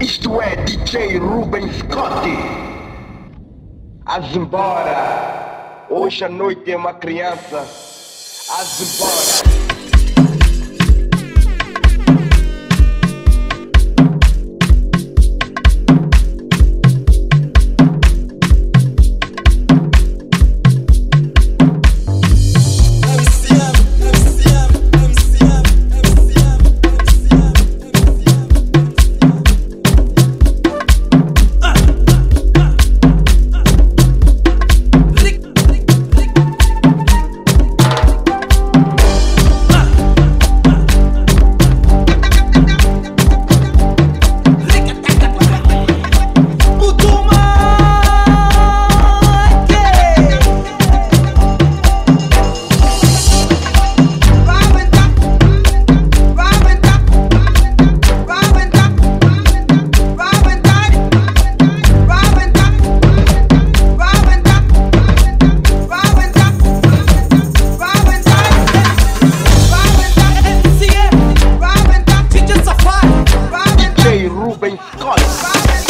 Isto é DJ Ruben Scott. As embora. Hoje a noite é uma criança. As Ruben Collins.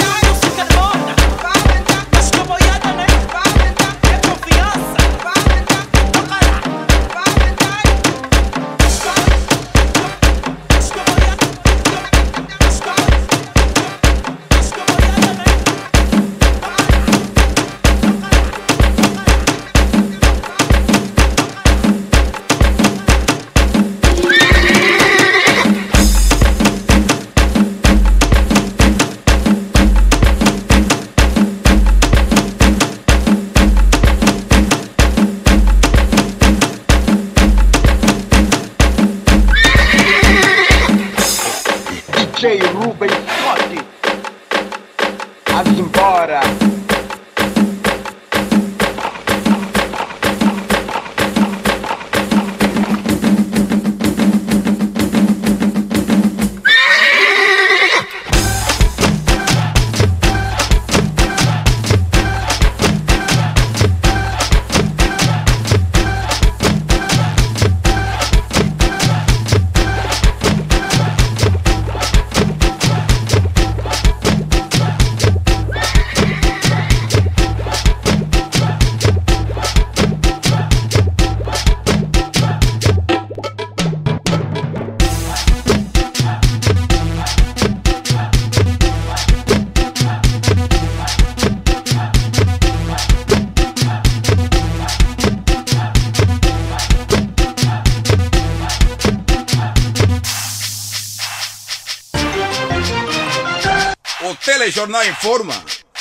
Telejornal informa: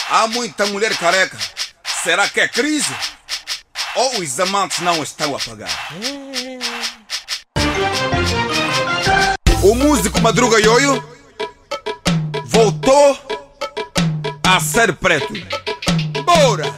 há muita mulher careca. Será que é crise? Ou os amantes não estão a pagar? O músico Madruga Yoyo voltou a ser preto. Bora!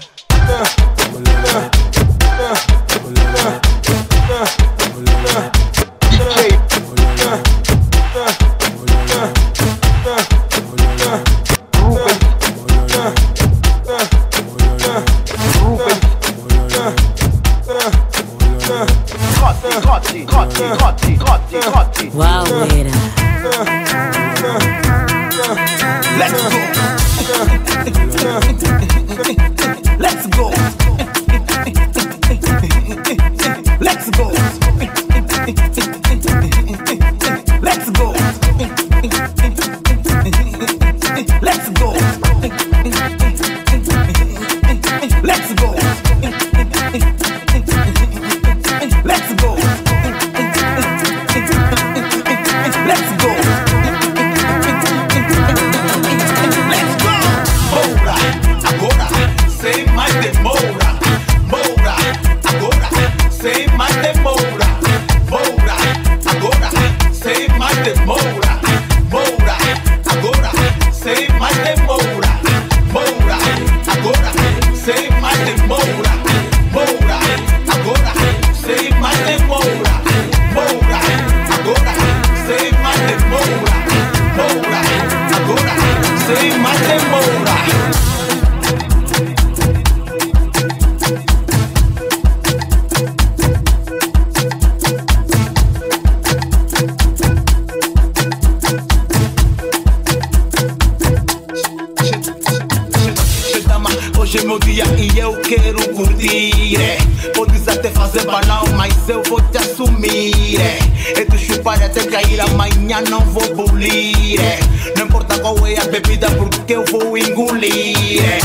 fazer balão, mas eu vou te assumir. É, é tu chupar até cair, amanhã não vou bulir. É, não importa qual é a bebida, porque eu vou engolir. É,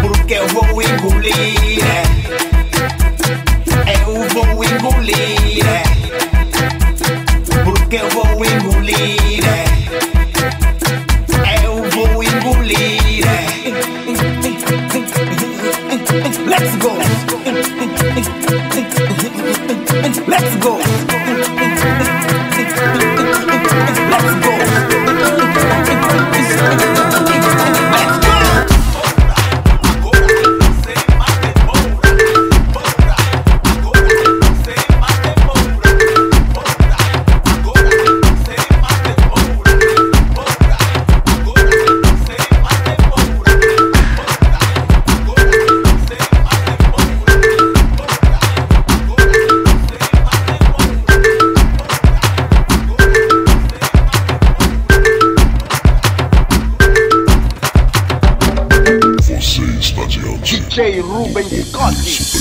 porque eu vou engolir. É. 你干的？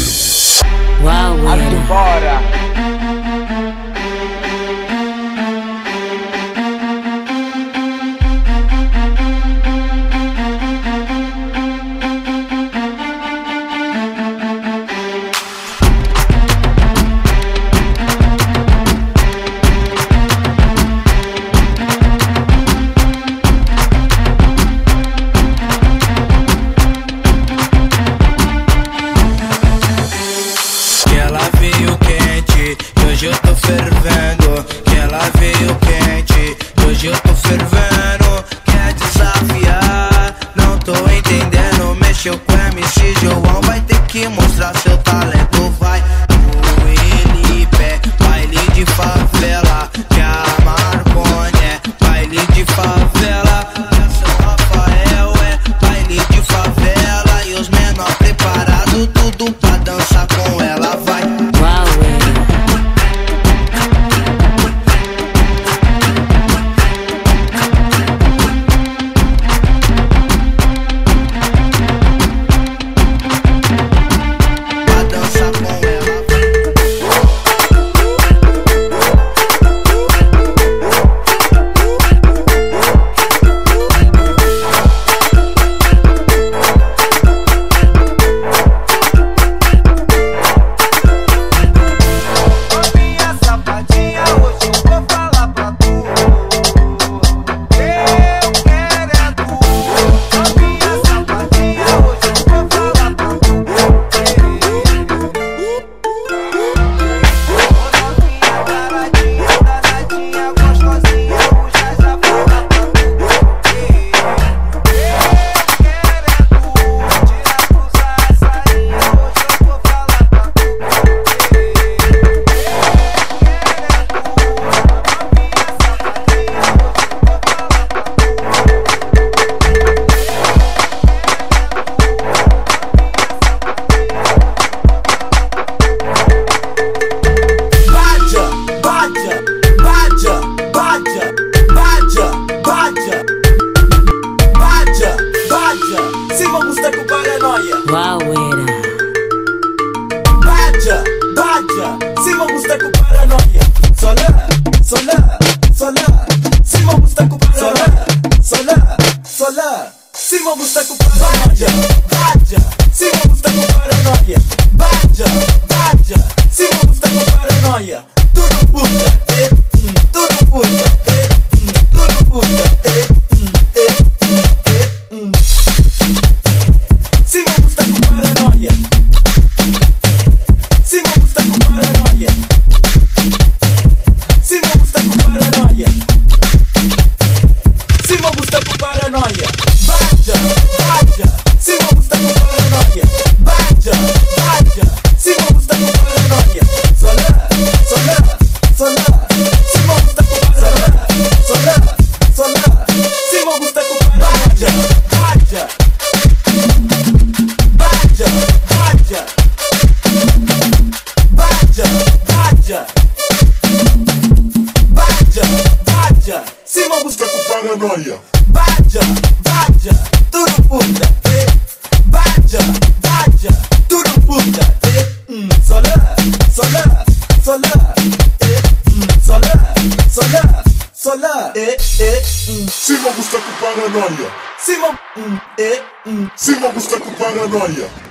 Badia, badia. Badia. Se busca com paranoia. Badia, badia. Tudo puta. Eh. Badia. Tudo. Solar, solar, solar. Solar, solar. Se busca paranoia. Se não. Se não busca com paranoia.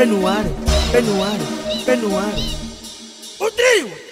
pé no ar, pé no ar, pé no ar. O trio!